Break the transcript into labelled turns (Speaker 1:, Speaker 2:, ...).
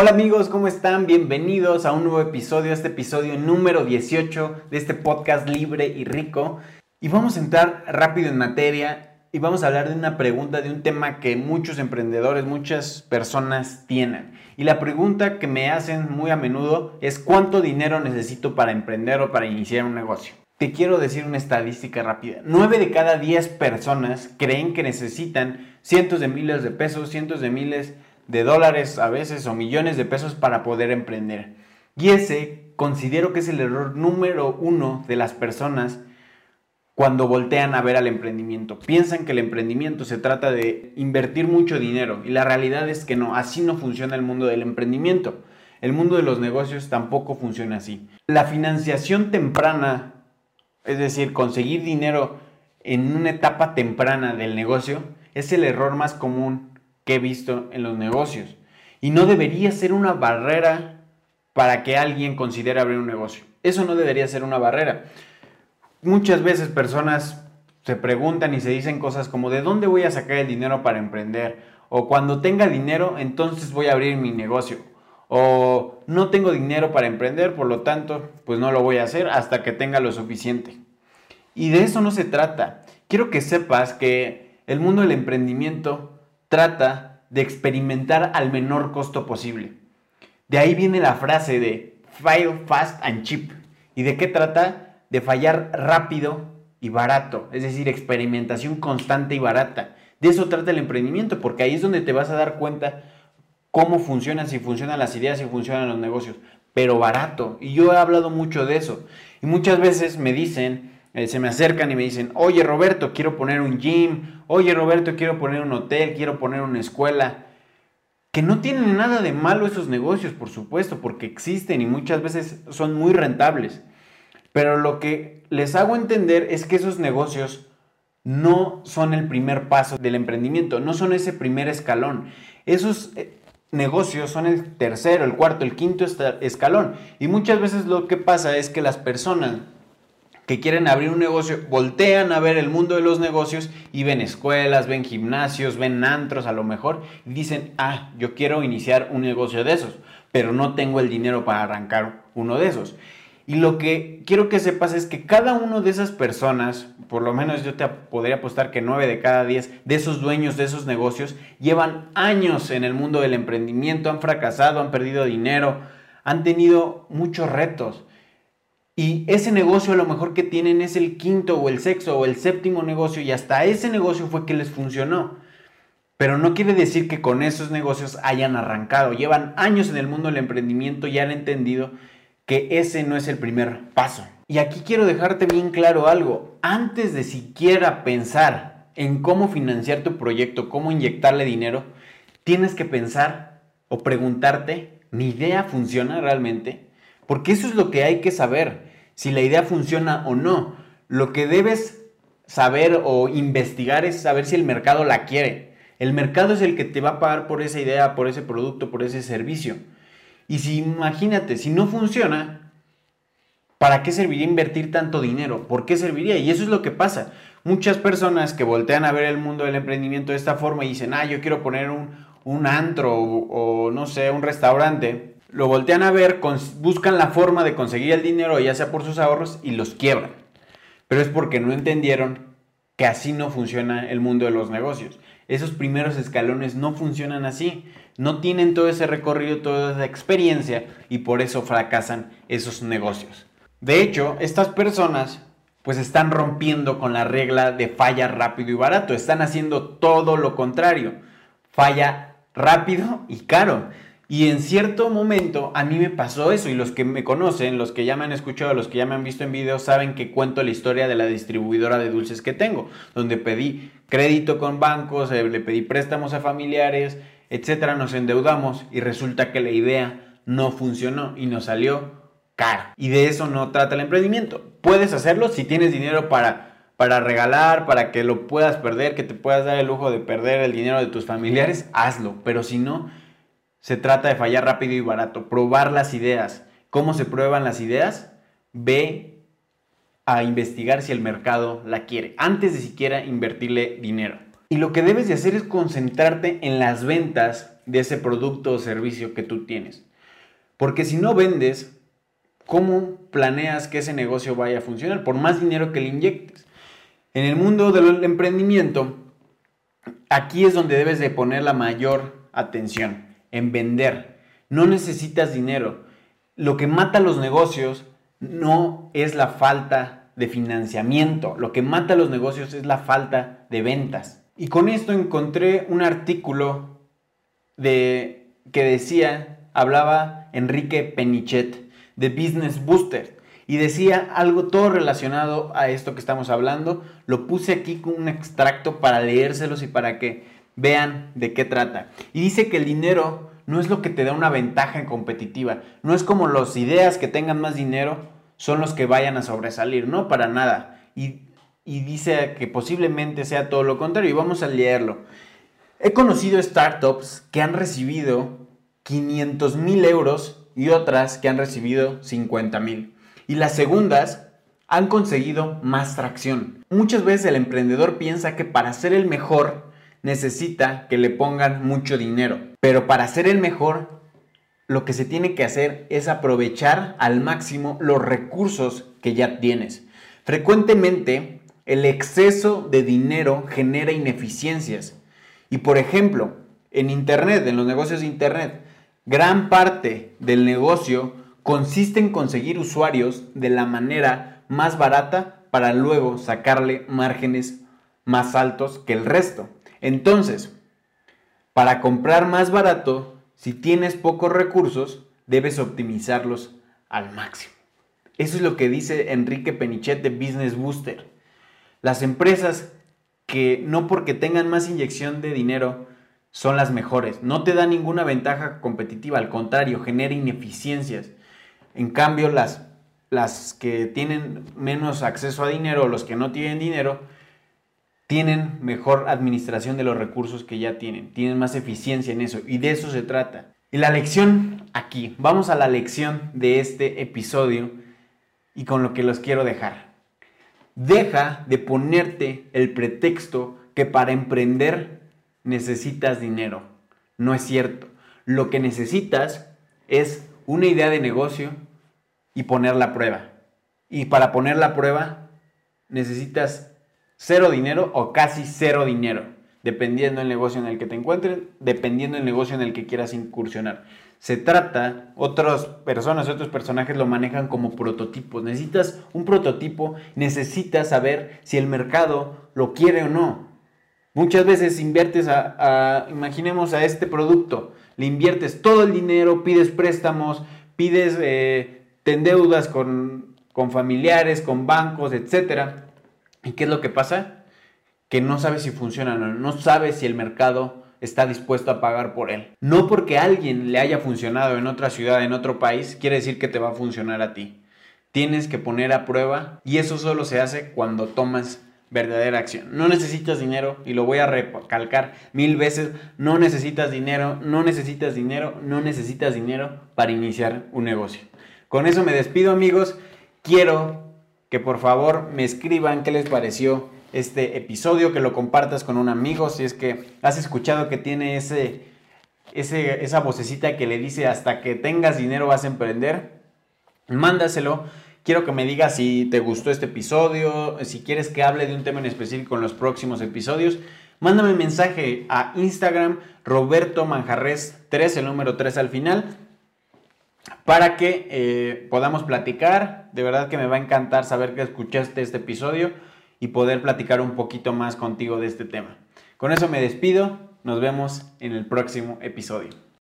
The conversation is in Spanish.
Speaker 1: Hola amigos, ¿cómo están? Bienvenidos a un nuevo episodio, este episodio número 18 de este podcast libre y rico. Y vamos a entrar rápido en materia y vamos a hablar de una pregunta, de un tema que muchos emprendedores, muchas personas tienen. Y la pregunta que me hacen muy a menudo es ¿cuánto dinero necesito para emprender o para iniciar un negocio? Te quiero decir una estadística rápida. 9 de cada 10 personas creen que necesitan cientos de miles de pesos, cientos de miles de de dólares a veces o millones de pesos para poder emprender. Y ese considero que es el error número uno de las personas cuando voltean a ver al emprendimiento. Piensan que el emprendimiento se trata de invertir mucho dinero y la realidad es que no, así no funciona el mundo del emprendimiento. El mundo de los negocios tampoco funciona así. La financiación temprana, es decir, conseguir dinero en una etapa temprana del negocio, es el error más común que he visto en los negocios. Y no debería ser una barrera para que alguien considere abrir un negocio. Eso no debería ser una barrera. Muchas veces personas se preguntan y se dicen cosas como ¿de dónde voy a sacar el dinero para emprender? O cuando tenga dinero, entonces voy a abrir mi negocio. O no tengo dinero para emprender, por lo tanto, pues no lo voy a hacer hasta que tenga lo suficiente. Y de eso no se trata. Quiero que sepas que el mundo del emprendimiento trata de experimentar al menor costo posible. De ahí viene la frase de fail fast and cheap. ¿Y de qué trata? De fallar rápido y barato, es decir, experimentación constante y barata. De eso trata el emprendimiento, porque ahí es donde te vas a dar cuenta cómo funcionan, si funcionan las ideas, si funcionan los negocios, pero barato. Y yo he hablado mucho de eso. Y muchas veces me dicen, eh, se me acercan y me dicen, oye Roberto, quiero poner un gym, oye Roberto, quiero poner un hotel, quiero poner una escuela. Que no tienen nada de malo esos negocios, por supuesto, porque existen y muchas veces son muy rentables. Pero lo que les hago entender es que esos negocios no son el primer paso del emprendimiento, no son ese primer escalón. Esos eh, negocios son el tercero, el cuarto, el quinto escalón. Y muchas veces lo que pasa es que las personas que quieren abrir un negocio, voltean a ver el mundo de los negocios y ven escuelas, ven gimnasios, ven antros a lo mejor y dicen, ah, yo quiero iniciar un negocio de esos, pero no tengo el dinero para arrancar uno de esos. Y lo que quiero que sepas es que cada uno de esas personas, por lo menos yo te podría apostar que 9 de cada 10 de esos dueños de esos negocios llevan años en el mundo del emprendimiento, han fracasado, han perdido dinero, han tenido muchos retos. Y ese negocio a lo mejor que tienen es el quinto o el sexto o el séptimo negocio y hasta ese negocio fue que les funcionó. Pero no quiere decir que con esos negocios hayan arrancado. Llevan años en el mundo del emprendimiento y han entendido que ese no es el primer paso. Y aquí quiero dejarte bien claro algo. Antes de siquiera pensar en cómo financiar tu proyecto, cómo inyectarle dinero, tienes que pensar o preguntarte, ¿mi idea funciona realmente? Porque eso es lo que hay que saber si la idea funciona o no. Lo que debes saber o investigar es saber si el mercado la quiere. El mercado es el que te va a pagar por esa idea, por ese producto, por ese servicio. Y si imagínate, si no funciona, ¿para qué serviría invertir tanto dinero? ¿Por qué serviría? Y eso es lo que pasa. Muchas personas que voltean a ver el mundo del emprendimiento de esta forma y dicen, ah, yo quiero poner un, antro o, no sé, un restaurante lo voltean a ver, buscan la forma de conseguir el dinero, ya sea por sus ahorros, y los quiebran. Pero es porque no entendieron que así no funciona el mundo de los negocios. Esos primeros escalones no funcionan así. No tienen todo ese recorrido, toda esa experiencia y por eso fracasan esos negocios. De hecho, estas personas pues están rompiendo con la regla de falla rápido y barato. Están haciendo todo lo contrario. Falla rápido y caro. Y en cierto momento a mí me pasó eso y los que me conocen, los que ya me han escuchado, los que ya me han visto en videos, saben que cuento la historia de la distribuidora de dulces que tengo, donde pedí crédito con bancos, eh, le pedí préstamos a familiares, etcétera, nos endeudamos y resulta que la idea no funcionó y nos salió caro. Y de eso no trata el emprendimiento. Puedes hacerlo si tienes dinero para para regalar, para que lo puedas perder, que te puedas dar el lujo de perder el dinero de tus familiares, hazlo. Pero si no, se trata de fallar rápido y barato, probar las ideas. ¿Cómo se prueban las ideas? Ve a investigar si el mercado la quiere, antes de siquiera invertirle dinero. Y lo que debes de hacer es concentrarte en las ventas de ese producto o servicio que tú tienes. Porque si no vendes, ¿cómo planeas que ese negocio vaya a funcionar? Por más dinero que le inyectes. En el mundo del emprendimiento, aquí es donde debes de poner la mayor atención, en vender. No necesitas dinero. Lo que mata los negocios no es la falta de financiamiento. Lo que mata los negocios es la falta de ventas. Y con esto encontré un artículo de, que decía, hablaba Enrique Penichet de Business Booster y decía algo todo relacionado a esto que estamos hablando. Lo puse aquí con un extracto para leérselos y para que vean de qué trata. Y dice que el dinero no es lo que te da una ventaja competitiva, no es como las ideas que tengan más dinero son los que vayan a sobresalir, no para nada. Y, y dice que posiblemente sea todo lo contrario y vamos a leerlo. He conocido startups que han recibido 500 mil euros y otras que han recibido 50 mil. Y las segundas han conseguido más tracción. Muchas veces el emprendedor piensa que para ser el mejor necesita que le pongan mucho dinero. Pero para ser el mejor, lo que se tiene que hacer es aprovechar al máximo los recursos que ya tienes. Frecuentemente, el exceso de dinero genera ineficiencias. Y por ejemplo, en Internet, en los negocios de Internet, gran parte del negocio consiste en conseguir usuarios de la manera más barata para luego sacarle márgenes más altos que el resto. Entonces, para comprar más barato, si tienes pocos recursos, debes optimizarlos al máximo. Eso es lo que dice Enrique Penichet de Business Booster. Las empresas que no porque tengan más inyección de dinero son las mejores. No te da ninguna ventaja competitiva, al contrario, genera ineficiencias. En cambio, las, las que tienen menos acceso a dinero, los que no tienen dinero, tienen mejor administración de los recursos que ya tienen, tienen más eficiencia en eso y de eso se trata. Y la lección aquí, vamos a la lección de este episodio y con lo que los quiero dejar. Deja de ponerte el pretexto que para emprender necesitas dinero. No es cierto. Lo que necesitas es una idea de negocio y ponerla a prueba. Y para ponerla a prueba necesitas cero dinero o casi cero dinero, dependiendo del negocio en el que te encuentres, dependiendo del negocio en el que quieras incursionar se trata, otras personas, otros personajes lo manejan como prototipos. Necesitas un prototipo, necesitas saber si el mercado lo quiere o no. Muchas veces inviertes a, imaginemos a este producto, le inviertes todo el dinero, pides préstamos, pides, eh, te con, con familiares, con bancos, etc. ¿Y qué es lo que pasa? Que no sabes si funciona o no, no sabes si el mercado está dispuesto a pagar por él. No porque a alguien le haya funcionado en otra ciudad, en otro país, quiere decir que te va a funcionar a ti. Tienes que poner a prueba y eso solo se hace cuando tomas verdadera acción. No necesitas dinero y lo voy a recalcar mil veces, no necesitas dinero, no necesitas dinero, no necesitas dinero para iniciar un negocio. Con eso me despido amigos, quiero que por favor me escriban qué les pareció este episodio, que lo compartas con un amigo, si es que has escuchado que tiene ese, ese, esa vocecita que le dice hasta que tengas dinero vas a emprender, mándaselo. Quiero que me digas si te gustó este episodio, si quieres que hable de un tema en específico en los próximos episodios. Mándame un mensaje a Instagram, Roberto Manjarres 3, el número 3 al final, para que eh, podamos platicar. De verdad que me va a encantar saber que escuchaste este episodio y poder platicar un poquito más contigo de este tema. Con eso me despido, nos vemos en el próximo episodio.